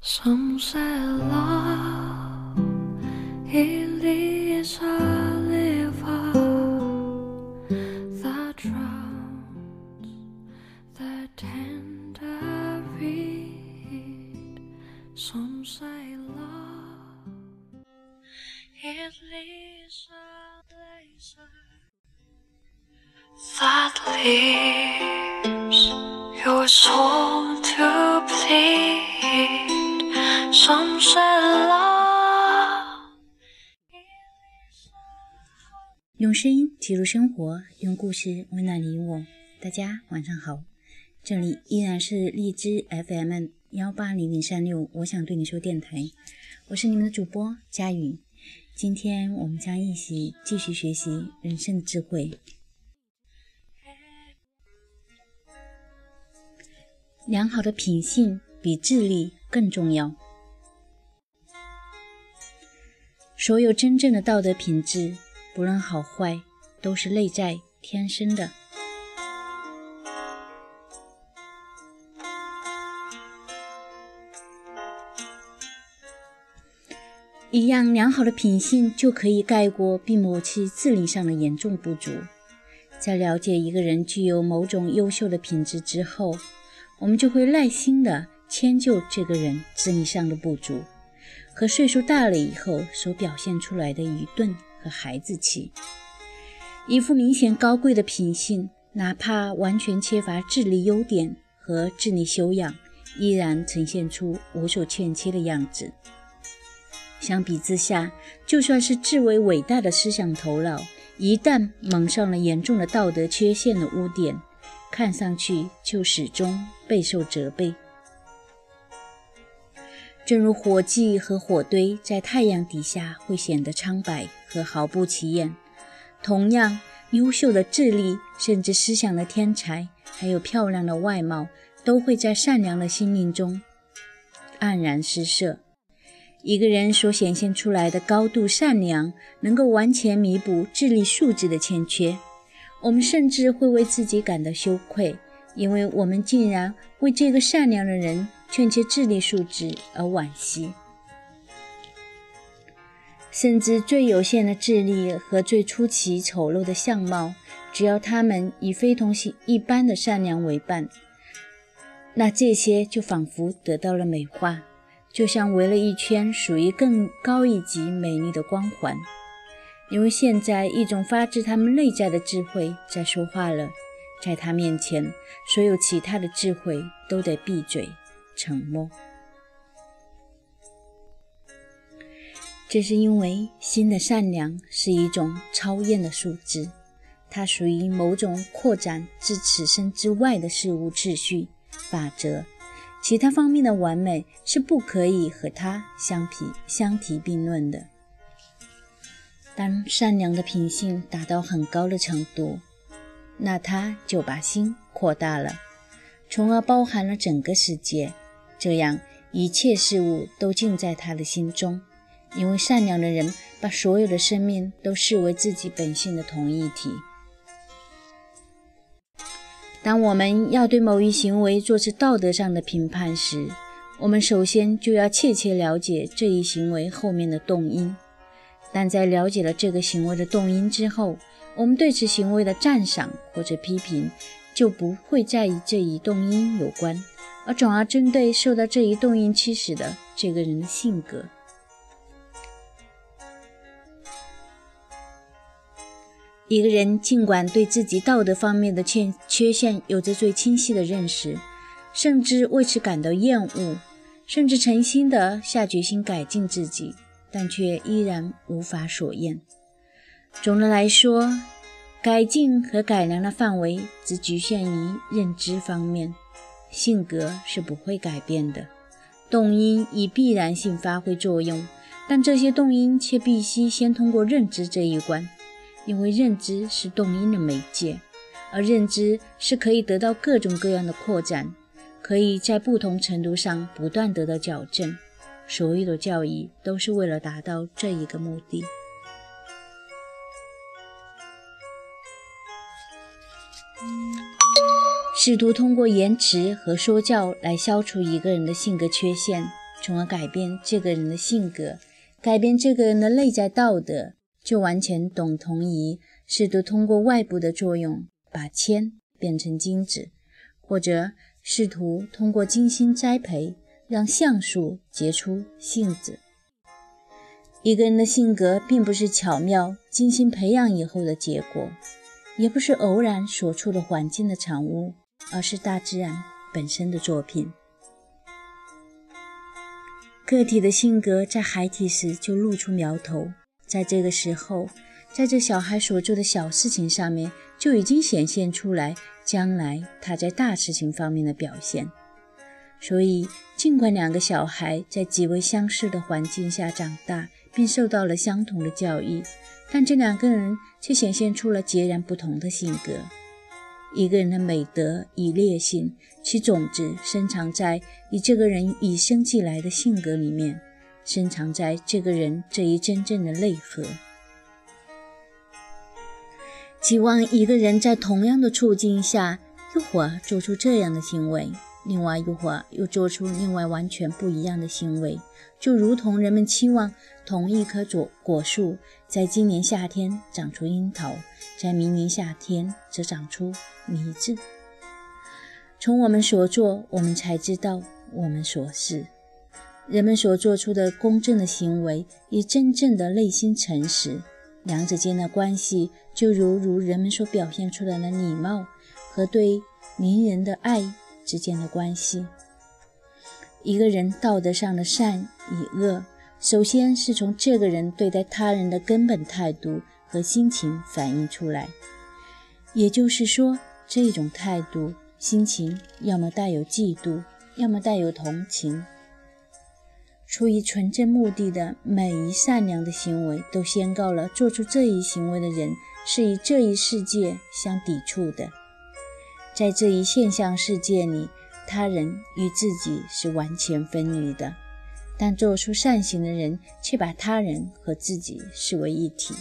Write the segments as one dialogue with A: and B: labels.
A: Some say love is a river that drowns the tender reed. Some say love it is a blazer that leaves your soul to bleed. Some say love.
B: 用声音记录生活，用故事温暖你我。大家晚上好，这里依然是荔枝 FM 幺八零零三六，我想对你说电台，我是你们的主播佳宇。今天我们将一起继续学习人生的智慧。良好的品性比智力更重要。所有真正的道德品质，不论好坏，都是内在天生的。一样良好的品性就可以盖过并抹去智力上的严重不足。在了解一个人具有某种优秀的品质之后，我们就会耐心地迁就这个人智力上的不足。和岁数大了以后所表现出来的愚钝和孩子气，一副明显高贵的品性，哪怕完全缺乏智力优点和智力修养，依然呈现出无所欠缺的样子。相比之下，就算是至为伟大的思想头脑，一旦蒙上了严重的道德缺陷的污点，看上去就始终备受责备。正如火炬和火堆在太阳底下会显得苍白和毫不起眼，同样，优秀的智力，甚至思想的天才，还有漂亮的外貌，都会在善良的心灵中黯然失色。一个人所显现出来的高度善良，能够完全弥补智力素质的欠缺。我们甚至会为自己感到羞愧，因为我们竟然为这个善良的人。欠缺智力素质而惋惜，甚至最有限的智力和最出奇丑陋的相貌，只要他们以非同一般的善良为伴，那这些就仿佛得到了美化，就像围了一圈属于更高一级美丽的光环。因为现在一种发自他们内在的智慧在说话了，在他面前，所有其他的智慧都得闭嘴。沉默，这是因为心的善良是一种超验的素质，它属于某种扩展至此生之外的事物秩序法则，其他方面的完美是不可以和它相提相提并论的。当善良的品性达到很高的程度，那他就把心扩大了，从而包含了整个世界。这样，一切事物都尽在他的心中，因为善良的人把所有的生命都视为自己本性的同一体。当我们要对某一行为做出道德上的评判时，我们首先就要切切了解这一行为后面的动因。但在了解了这个行为的动因之后，我们对此行为的赞赏或者批评就不会再与这一动因有关。而转而针对受到这一动因驱使的这个人的性格。一个人尽管对自己道德方面的欠缺陷有着最清晰的认识，甚至为此感到厌恶，甚至诚心的下决心改进自己，但却依然无法所厌。总的来说，改进和改良的范围只局限于认知方面。性格是不会改变的，动因以必然性发挥作用，但这些动因却必须先通过认知这一关，因为认知是动因的媒介，而认知是可以得到各种各样的扩展，可以在不同程度上不断得到矫正。所有的教育都是为了达到这一个目的。试图通过言辞和说教来消除一个人的性格缺陷，从而改变这个人的性格，改变这个人的内在道德，就完全等同于试图通过外部的作用把铅变成金子，或者试图通过精心栽培让橡树结出杏子。一个人的性格并不是巧妙精心培养以后的结果，也不是偶然所处的环境的产物，而是大自然本身的作品。个体的性格在孩提时就露出苗头，在这个时候，在这小孩所做的小事情上面就已经显现出来，将来他在大事情方面的表现。所以，尽管两个小孩在极为相似的环境下长大，并受到了相同的教育，但这两个人却显现出了截然不同的性格。一个人的美德与劣性，其种子深藏在以这个人与生俱来的性格里面，深藏在这个人这一真正的内核。期望一个人在同样的处境下，一会儿做出这样的行为。另外一会儿又做出另外完全不一样的行为，就如同人们期望同一棵果果树在今年夏天长出樱桃，在明年夏天则长出梨子。从我们所做，我们才知道我们所是。人们所做出的公正的行为与真正的内心诚实，两者间的关系就如如人们所表现出来的礼貌和对邻人的爱。之间的关系，一个人道德上的善与恶，首先是从这个人对待他人的根本态度和心情反映出来。也就是说，这种态度、心情要么带有嫉妒，要么带有同情。出于纯正目的的每一善良的行为，都宣告了做出这一行为的人是与这一世界相抵触的。在这一现象世界里，他人与自己是完全分离的；但做出善行的人却把他人和自己视为一体，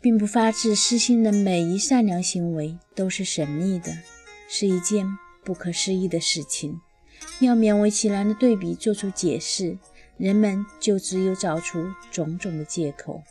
B: 并不发自私心的每一善良行为都是神秘的，是一件不可思议的事情。要勉为其难的对比做出解释，人们就只有找出种种的借口。